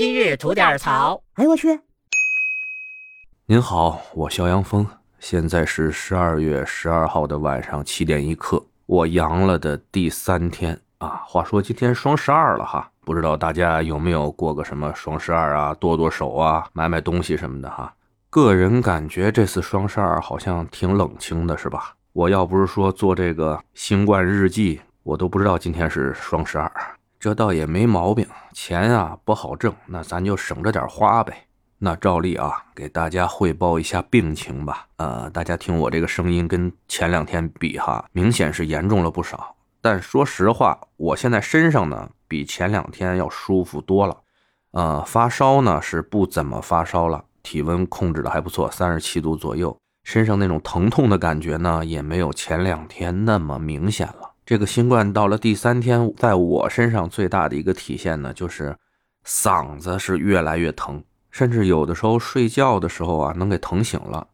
今日吐点槽。哎呦我去！您好，我肖阳峰，现在是十二月十二号的晚上七点一刻，我阳了的第三天啊。话说今天双十二了哈，不知道大家有没有过个什么双十二啊，剁剁手啊，买买东西什么的哈。个人感觉这次双十二好像挺冷清的，是吧？我要不是说做这个新冠日记，我都不知道今天是双十二。这倒也没毛病，钱啊不好挣，那咱就省着点花呗。那照例啊，给大家汇报一下病情吧。呃，大家听我这个声音跟前两天比哈，明显是严重了不少。但说实话，我现在身上呢比前两天要舒服多了。呃，发烧呢是不怎么发烧了，体温控制的还不错，三十七度左右。身上那种疼痛的感觉呢，也没有前两天那么明显了。这个新冠到了第三天，在我身上最大的一个体现呢，就是嗓子是越来越疼，甚至有的时候睡觉的时候啊，能给疼醒了。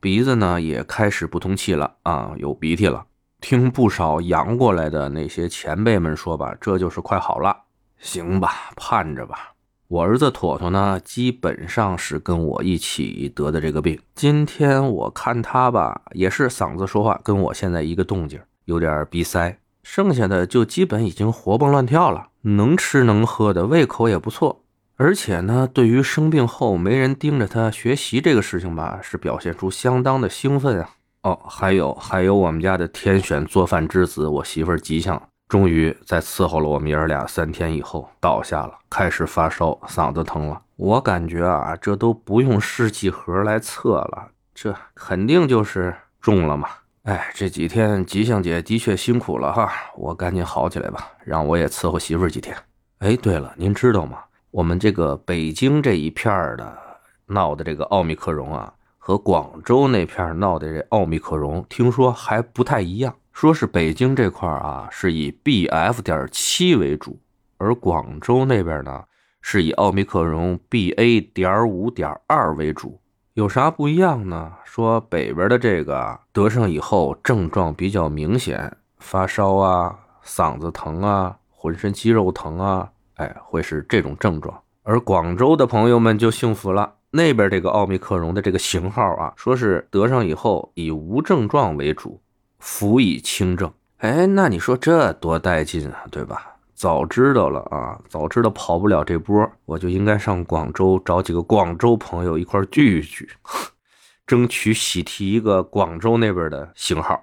鼻子呢也开始不通气了啊，有鼻涕了。听不少阳过来的那些前辈们说吧，这就是快好了，行吧，盼着吧。我儿子妥妥呢，基本上是跟我一起得的这个病。今天我看他吧，也是嗓子说话跟我现在一个动静，有点鼻塞。剩下的就基本已经活蹦乱跳了，能吃能喝的，胃口也不错。而且呢，对于生病后没人盯着他学习这个事情吧，是表现出相当的兴奋啊。哦，还有还有，我们家的天选做饭之子，我媳妇吉祥。终于在伺候了我们爷儿俩三天以后倒下了，开始发烧，嗓子疼了。我感觉啊，这都不用试剂盒来测了，这肯定就是中了嘛。哎，这几天吉祥姐的确辛苦了哈，我赶紧好起来吧，让我也伺候媳妇儿几天。哎，对了，您知道吗？我们这个北京这一片的闹的这个奥密克戎啊，和广州那片闹的这奥密克戎，听说还不太一样。说是北京这块啊，是以 B F 点七为主，而广州那边呢，是以奥密克戎 B A 点五点二为主。有啥不一样呢？说北边的这个得上以后症状比较明显，发烧啊、嗓子疼啊、浑身肌肉疼啊，哎，会是这种症状。而广州的朋友们就幸福了，那边这个奥密克戎的这个型号啊，说是得上以后以无症状为主。辅以轻症，哎，那你说这多带劲啊，对吧？早知道了啊，早知道跑不了这波，我就应该上广州找几个广州朋友一块聚一聚，争取喜提一个广州那边的型号。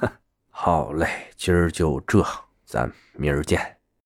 好嘞，今儿就这，咱明儿见。